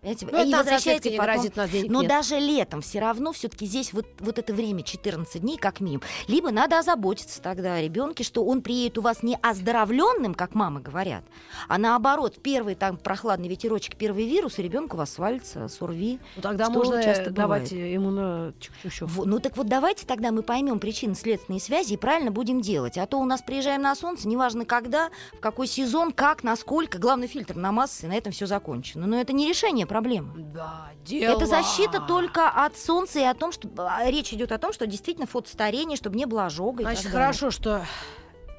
Speaker 3: Понимаете?
Speaker 2: Ну,
Speaker 3: и
Speaker 2: это
Speaker 3: возвращаете потом-
Speaker 2: грозит, нас денег
Speaker 3: Но
Speaker 2: нет.
Speaker 3: даже летом все равно все-таки здесь вот, вот это время 14 дней как минимум. Либо надо озаботиться тогда о ребенке, что он приедет у вас не оздоровленным, как мамы говорят, а наоборот, первый там прохладный ветерочек, первый вирус, и ребенок у вас свалится, сурви.
Speaker 2: Ну, тогда
Speaker 3: Что
Speaker 2: можно
Speaker 3: часто
Speaker 2: давать
Speaker 3: бывает.
Speaker 2: иммуно... чу-чу-чу.
Speaker 3: Во- Ну так вот давайте тогда мы поймем причины следственные связи и правильно будем делать. А то у нас приезжаем на солнце, неважно когда, в какой сезон, как, насколько. Главный фильтр на массы, на этом все закончено. Но это не решение проблемы.
Speaker 2: Да, дело.
Speaker 3: Это защита только от солнца и о том, что а, речь идет о том, что действительно фотостарение, чтобы не было ожога.
Speaker 2: Значит, хорошо, что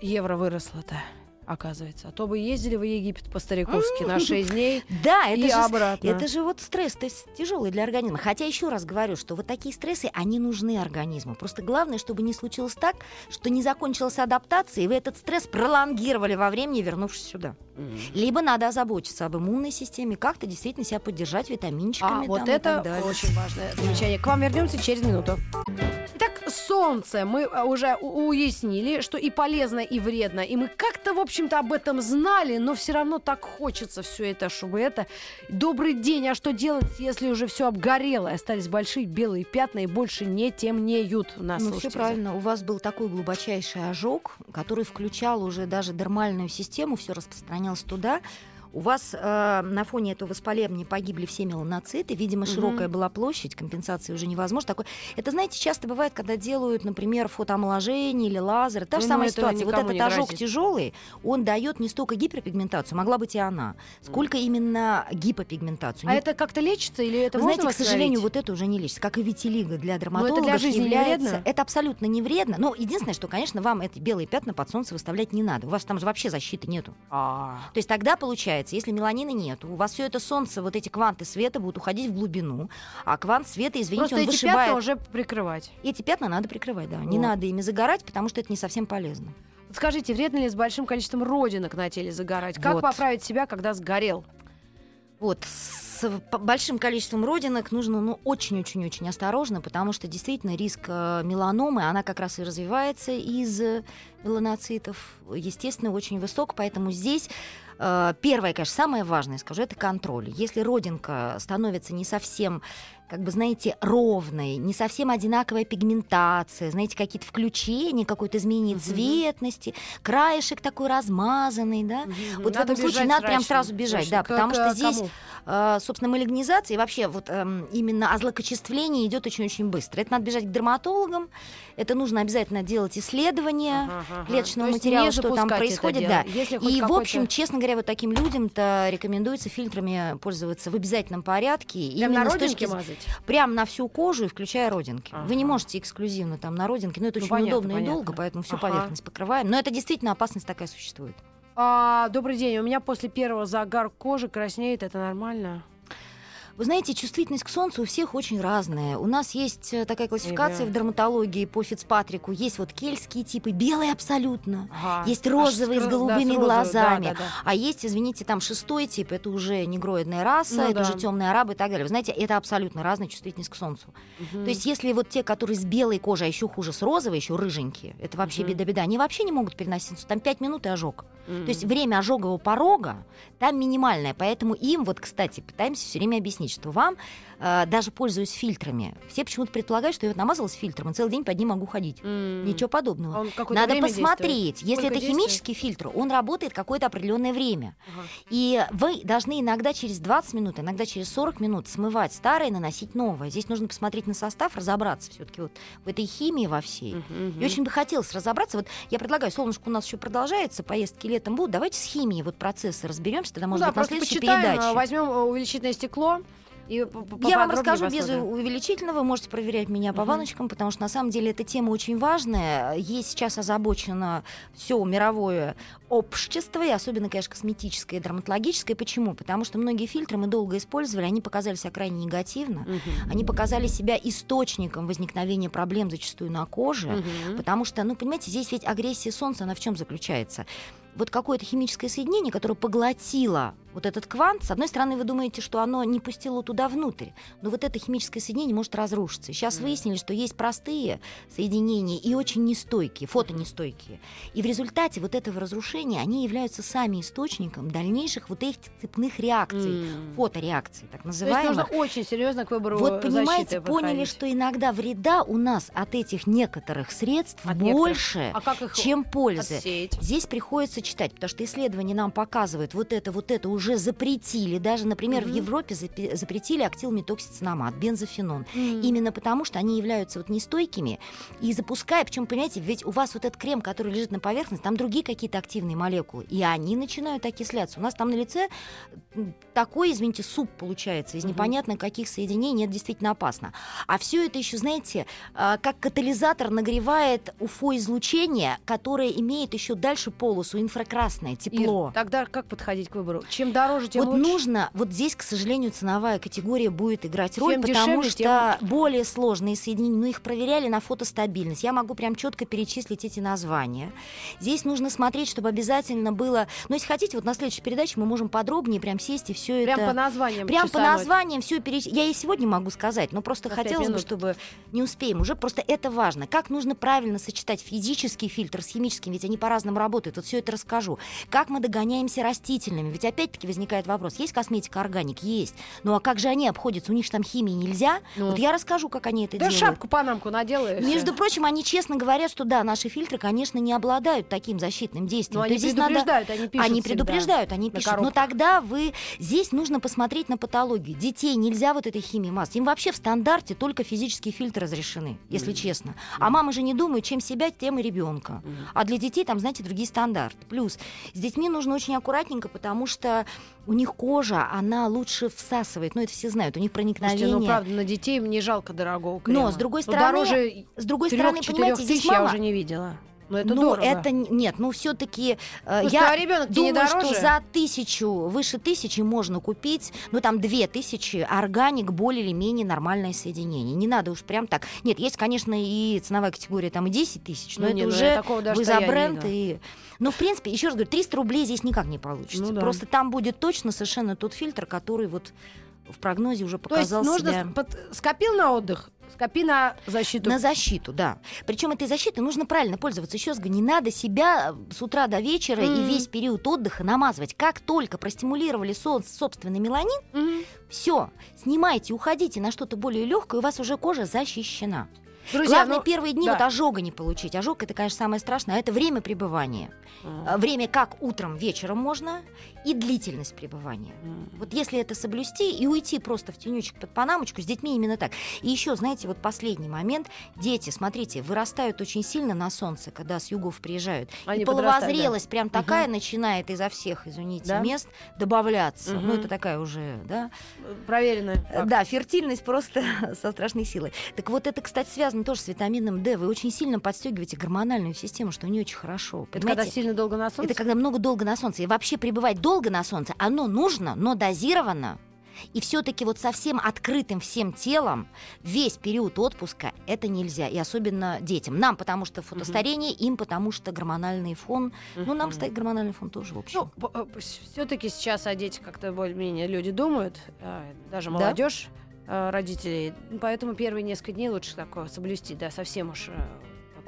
Speaker 2: евро выросло-то, оказывается. А то бы ездили в Египет по-стариковски на 6 дней
Speaker 3: Да, это
Speaker 2: и
Speaker 3: же,
Speaker 2: обратно.
Speaker 3: это же вот стресс то есть тяжелый для организма. Хотя еще раз говорю, что вот такие стрессы, они нужны организму. Просто главное, чтобы не случилось так, что не закончилась адаптация, и вы этот стресс пролонгировали во времени, вернувшись сюда. Либо надо озаботиться об иммунной системе, как-то действительно себя поддержать витаминчиками.
Speaker 2: А, вот это очень важное замечание. К вам вернемся через минуту. Итак, солнце. Мы а, уже уяснили, что и полезно, и вредно. И мы как-то, в общем-то, об этом знали, но все равно так хочется все это, чтобы это... Добрый день, а что делать, если уже все обгорело? и Остались большие белые пятна и больше не темнеют у нас.
Speaker 3: Ну, все правильно. У вас был такой глубочайший ожог, который включал уже даже дермальную систему, все распространялось туда. У вас э, на фоне этого воспаления погибли все меланоциты. Видимо, широкая была площадь, компенсации уже невозможно. Такое... Это, знаете, часто бывает, когда делают, например, фотоомоложение или лазер. Та же
Speaker 2: Ну,
Speaker 3: самая
Speaker 2: это
Speaker 3: ситуация. Вот этот ожог тяжелый, он дает не столько гиперпигментацию, могла быть и она, сколько именно гипопигментацию.
Speaker 2: А
Speaker 3: Не
Speaker 2: это как-то лечится или это
Speaker 3: вы знаете, к сожалению, вот это уже не лечится. Как и витилиго для дерматологов
Speaker 2: для жизни не
Speaker 3: является...
Speaker 2: вредно?
Speaker 3: Это абсолютно не вредно. Но единственное, что, конечно, вам эти белые пятна под солнце выставлять не надо. У вас там же вообще защиты нету.
Speaker 2: А,
Speaker 3: То есть тогда получается, если меланина нет, у вас все это солнце, вот эти кванты света будут уходить в глубину, а квант света, извините,
Speaker 2: Просто
Speaker 3: он
Speaker 2: эти
Speaker 3: вышибает...
Speaker 2: пятна уже прикрывать.
Speaker 3: Эти пятна надо прикрывать, да. Не
Speaker 2: Вот.
Speaker 3: надо ими загорать, потому что это не совсем полезно.
Speaker 2: Скажите, вредно ли с большим количеством родинок на теле загорать? Как
Speaker 3: Вот.
Speaker 2: поправить себя, когда сгорел?
Speaker 3: Вот, с большим количеством родинок нужно ну, очень-очень-очень осторожно, потому что действительно риск э, меланомы, она как раз и развивается из э, меланоцитов, естественно, очень высок, поэтому здесь первое, конечно, самое важное, скажу, это контроль. Если родинка становится не совсем как бы, знаете, ровной, не совсем одинаковая пигментация, знаете, какие-то включения, какое-то изменение
Speaker 2: Мгм.
Speaker 3: цветности, краешек такой размазанный, да, Вот в этом случае надо прям сразу бежать, да, потому что здесь, э, собственно, малигнизация и вообще вот эм, именно озлокочествление идет очень-очень быстро. Это надо бежать к дерматологам, это нужно обязательно делать исследования клеточного материала, что там происходит, да. И, в общем, честно говоря, вот таким людям-то рекомендуется фильтрами пользоваться в обязательном порядке.
Speaker 2: Прям
Speaker 3: именно с точки-
Speaker 2: мазать?
Speaker 3: Прям на всю кожу и включая родинки. Вы не
Speaker 2: Ага.
Speaker 3: можете эксклюзивно там на родинке, но это
Speaker 2: Ну,
Speaker 3: очень
Speaker 2: понятно,
Speaker 3: удобно и
Speaker 2: понятно.
Speaker 3: долго, поэтому всю
Speaker 2: Ага.
Speaker 3: поверхность покрываем. Но это действительно опасность такая существует.
Speaker 2: А, добрый день. У меня после первого загар кожи краснеет. Это нормально?
Speaker 3: Вы знаете, чувствительность к солнцу у всех очень разная. У нас есть э, такая классификация в дерматологии по Фицпатрику. Есть вот кельтские типы, белые абсолютно.
Speaker 2: Ага.
Speaker 3: Есть розовые
Speaker 2: с
Speaker 3: с
Speaker 2: кро- да,
Speaker 3: голубыми
Speaker 2: с розовым,
Speaker 3: глазами.
Speaker 2: да, да, да.
Speaker 3: А есть, извините, там шестой тип, это уже негроидная раса,
Speaker 2: Ну
Speaker 3: это
Speaker 2: да.
Speaker 3: уже темные арабы и так далее. Вы знаете, это абсолютно разная чувствительность к солнцу.
Speaker 2: Мгм.
Speaker 3: То есть, если вот те, которые с белой кожей, а еще хуже с розовой, еще рыженькие, это вообще беда-беда, они вообще не могут переносить. Там 5 минут и ожог.
Speaker 2: Мгм.
Speaker 3: То есть время ожогового порога там минимальное, поэтому им, вот, кстати, пытаемся все время объяснить, что вам, э, даже пользуясь фильтрами, все почему-то предполагают, что я вот намазалась фильтром и целый день под ним могу ходить.
Speaker 2: М.
Speaker 3: Ничего подобного. Надо посмотреть.
Speaker 2: действует?
Speaker 3: Если
Speaker 2: Сколько
Speaker 3: это
Speaker 2: действует?
Speaker 3: химический фильтр, он работает какое-то определенное время.
Speaker 2: Ага.
Speaker 3: И вы должны иногда через 20 минут, иногда через 40 минут смывать старое и наносить новое. Здесь нужно посмотреть на состав, разобраться все-таки вот в этой химии во всей.
Speaker 2: Мгм.
Speaker 3: И очень бы хотелось разобраться. Вот я предлагаю, солнышко у нас еще продолжается, поездки летом будут. Давайте с химией вот процессы разберемся, тогда,
Speaker 2: Ну
Speaker 3: может
Speaker 2: да,
Speaker 3: быть, на следующей
Speaker 2: почитаем,
Speaker 3: передаче.
Speaker 2: э, возьмем э, увеличительное стекло и
Speaker 3: Я вам расскажу без
Speaker 2: посмотрим.
Speaker 3: увеличительного, можете проверять меня по баночкам, потому что на самом деле эта тема очень важная. Ей сейчас озабочено все мировое общество, и особенно, конечно, косметическое и дерматологическое. Почему? Потому что многие фильтры мы долго использовали, они показали себя крайне негативно.
Speaker 2: Мгм.
Speaker 3: Они показали себя источником возникновения проблем зачастую на коже.
Speaker 2: Мгм.
Speaker 3: Потому что, ну, понимаете, здесь ведь агрессия Солнца, она в чем заключается? Вот какое-то химическое соединение, которое поглотило вот этот квант, с одной стороны, вы думаете, что оно не пустило туда внутрь, но вот это химическое соединение может разрушиться. Сейчас
Speaker 2: Мгм.
Speaker 3: выяснили, что есть простые соединения и очень нестойкие, фотонестойкие. И в результате вот этого разрушения они являются сами источником дальнейших вот этих цепных реакций,
Speaker 2: М.
Speaker 3: фотореакций, так
Speaker 2: То есть
Speaker 3: называемых.
Speaker 2: нужно очень серьезно к выбору
Speaker 3: Вот понимаете, поняли, что иногда вреда у нас от этих некоторых средств
Speaker 2: От некоторых.
Speaker 3: больше,
Speaker 2: А как их
Speaker 3: чем пользы.
Speaker 2: отсеять?
Speaker 3: Здесь приходится читать, потому что исследования нам показывают, вот это, вот это уже запретили. Даже, например,
Speaker 2: Мгм.
Speaker 3: в Европе запретили актилметоксицинамат, бензофенон.
Speaker 2: М.
Speaker 3: Именно потому, что они являются вот нестойкими. И запуская, причем, понимаете, ведь у вас вот этот крем, который лежит на поверхности, там другие какие-то активные молекулы, и они начинают окисляться. У нас там на лице такой, извините, суп получается из
Speaker 2: Мгм.
Speaker 3: непонятно каких соединений, это действительно опасно. А все это еще, знаете, а, как катализатор нагревает УФО-излучение, которое имеет еще дальше полосу инфракрасное, тепло.
Speaker 2: Ир, тогда как подходить к выбору? Чем дороже, тем
Speaker 3: Вот
Speaker 2: лучше.
Speaker 3: нужно, вот здесь, к сожалению, ценовая категория будет играть роль,
Speaker 2: Чем
Speaker 3: потому
Speaker 2: дешевле,
Speaker 3: что более сложные соединения, ну их проверяли на фотостабильность. Я могу прям четко перечислить эти названия. Здесь нужно смотреть, чтобы обязательно было. Но если хотите, вот на следующей передаче мы можем подробнее прям сесть и все
Speaker 2: Прям
Speaker 3: это.
Speaker 2: по названиям.
Speaker 3: Прям по названиям все перечислить. Я и сегодня могу сказать, но просто
Speaker 2: На
Speaker 3: хотелось бы, чтобы не успеем. Уже просто это важно. Как нужно правильно сочетать физический фильтр с химическим, ведь они по-разному работают. Вот все это расскажу. Как мы догоняемся растительными? Ведь опять-таки возникает вопрос: есть косметика органик? Есть. Ну а как же они обходятся? У них же там химии нельзя.
Speaker 2: Ну.
Speaker 3: Вот я расскажу, как они это
Speaker 2: Да
Speaker 3: делают.
Speaker 2: шапку панамку наделаешь.
Speaker 3: Между прочим, они честно говорят, что да, наши фильтры, конечно, не обладают таким защитным действием.
Speaker 2: Но
Speaker 3: То
Speaker 2: они
Speaker 3: здесь надо-
Speaker 2: предупреждают, они пишут
Speaker 3: они предупреждают, они пишут. Но тогда вы здесь нужно посмотреть на патологию. Детей нельзя вот этой химией мазать. Им вообще в стандарте только физические фильтры разрешены, если честно. А мамы же не думают, чем себя, тем и ребенка. А для детей там, знаете, другие стандарты. Плюс с детьми нужно очень аккуратненько, потому что у них кожа, она лучше всасывает. Ну, это все знают. У них проникновение.
Speaker 2: Слушайте, ну правда, на детей мне жалко дорогого крема.
Speaker 3: Но, с другой
Speaker 2: Ну,
Speaker 3: стороны,
Speaker 2: дороже
Speaker 3: С другой стороны,
Speaker 2: 3-4
Speaker 3: понимаете, здесь
Speaker 2: тысяч я уже не видела. Но это
Speaker 3: ну,
Speaker 2: дорого.
Speaker 3: это нет, ну все-таки
Speaker 2: Ну,
Speaker 3: я
Speaker 2: ребенок-то не
Speaker 3: думаю,
Speaker 2: дороже?
Speaker 3: что за тысячу, выше тысячи можно купить, ну там две тысячи органик более или менее нормальное соединение. Не надо уж прям так. Нет, есть, конечно, и ценовая категория там и 10 тысяч, но
Speaker 2: Ну,
Speaker 3: это
Speaker 2: не, ну,
Speaker 3: уже
Speaker 2: даже
Speaker 3: вы за
Speaker 2: не
Speaker 3: бренд и. Ну, в принципе, еще раз говорю, 300 рублей здесь никак не получится.
Speaker 2: Ну да.
Speaker 3: Просто там будет точно совершенно тот фильтр, который вот в прогнозе уже
Speaker 2: То есть нужно
Speaker 3: себя.
Speaker 2: под- скопил на отдых, скопи на защиту.
Speaker 3: На защиту, да. Причем этой защитой нужно правильно пользоваться. Еще раз говорю, не надо себя с утра до вечера и
Speaker 2: Мгм.
Speaker 3: весь период отдыха намазывать. Как только простимулировали со- собственный меланин,
Speaker 2: Мгм.
Speaker 3: все, снимайте, уходите на что-то более легкое, у вас уже кожа защищена.
Speaker 2: Друзья,
Speaker 3: Главное,
Speaker 2: ну,
Speaker 3: первые дни
Speaker 2: да.
Speaker 3: вот ожога не получить. Ожог это, конечно, самое страшное, а это время пребывания. А, Время как утром, вечером можно, и длительность пребывания.
Speaker 2: М.
Speaker 3: Вот если это соблюсти и уйти просто в тенючек под панамочку, с детьми именно так. И еще, знаете, вот последний момент. Дети, смотрите, вырастают очень сильно на солнце, когда с югов приезжают.
Speaker 2: Они
Speaker 3: и половозрелость прям такая начинает изо всех, извините,
Speaker 2: Да?
Speaker 3: мест добавляться.
Speaker 2: Мгм.
Speaker 3: Ну, это такая уже, да?
Speaker 2: Проверенная.
Speaker 3: Э, Да, фертильность просто со страшной силой. Так вот, это, кстати, связано тоже с витамином D. Вы очень сильно подстегиваете гормональную систему, что не очень хорошо.
Speaker 2: Это когда сильно долго на солнце?
Speaker 3: Это когда много долго на солнце. И вообще пребывать долго на солнце, оно нужно, но дозированно. И все-таки вот совсем открытым всем телом весь период отпуска это нельзя. И особенно детям. Нам, потому что фотостарение, им, потому что гормональный фон. Ну, нам, кстати, гормональный фон тоже, в общем.
Speaker 2: Ну, все-таки сейчас о детях как-то более-менее люди думают, э, даже молодежь э, родителей. Поэтому первые несколько дней лучше такое соблюсти, да, совсем уж э,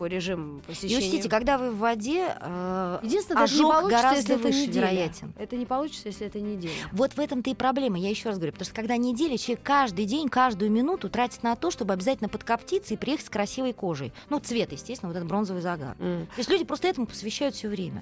Speaker 2: такой режим посещения.
Speaker 3: И учтите, когда вы в воде, э,
Speaker 2: Единственное, это не
Speaker 3: ожог
Speaker 2: получится,
Speaker 3: гораздо
Speaker 2: если это
Speaker 3: выше
Speaker 2: неделя.
Speaker 3: вероятен.
Speaker 2: Это не получится, если это неделя.
Speaker 3: Вот в этом-то и проблема, я еще раз говорю, потому что когда неделя, человек каждый день, каждую минуту тратит на то, чтобы обязательно подкоптиться и приехать с красивой кожей. Ну, цвет, естественно, вот этот бронзовый загар.
Speaker 2: М.
Speaker 3: То есть люди просто этому посвящают все время.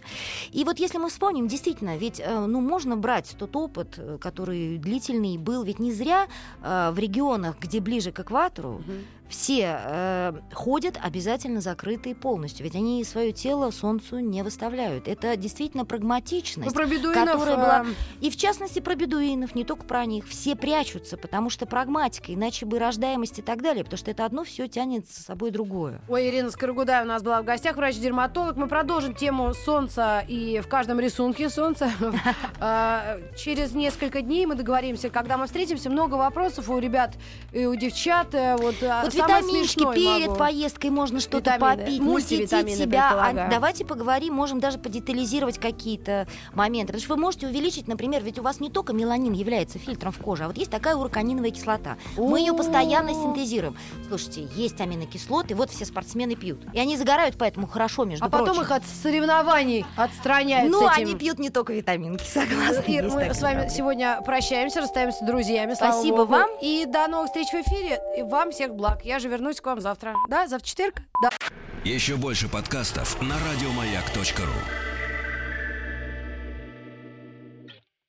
Speaker 3: И вот если мы вспомним, действительно, ведь э, ну, можно брать тот опыт, э, который длительный был, ведь не зря э, в регионах, где ближе к экватору,
Speaker 2: Мгм.
Speaker 3: Все э, ходят обязательно закрытые полностью, ведь они свое тело солнцу не выставляют. Это действительно
Speaker 2: Ну,
Speaker 3: прагматичность.
Speaker 2: про бедуинов...
Speaker 3: которая была-
Speaker 2: э,
Speaker 3: И в частности про бедуинов, не только про них. Все прячутся, потому что прагматика, иначе бы рождаемость и так далее, потому что это одно все тянет с собой другое.
Speaker 2: Ой, Ирина Скорогудая у нас была в гостях, врач-дерматолог. Мы продолжим тему солнца и в каждом рисунке солнца. А, Через несколько дней мы договоримся, когда мы встретимся. Много вопросов у ребят и у девчат. Э, Вот, а,
Speaker 3: витаминчики перед
Speaker 2: могу.
Speaker 3: поездкой можно что-то попить, насытить себя. А давайте поговорим, можем даже подетализировать какие-то моменты. Потому что вы можете увеличить, например, ведь у вас не только меланин является фильтром в коже, а вот есть такая ураканиновая кислота. Мы ее постоянно синтезируем. Слушайте, есть аминокислоты, вот все спортсмены пьют. И они загорают поэтому хорошо, между
Speaker 2: А потом
Speaker 3: прочим.
Speaker 2: их от соревнований отстраняют
Speaker 3: Ну, они пьют не только витаминки, согласна.
Speaker 2: Ир, мы с вами сегодня прощаемся, расстаемся с друзьями.
Speaker 3: Спасибо вам.
Speaker 2: И до новых встреч в эфире. Вам всех благ. Я же вернусь к вам завтра. Да, завтра четверг? Да.
Speaker 1: Еще больше подкастов на радиомаяк.ру.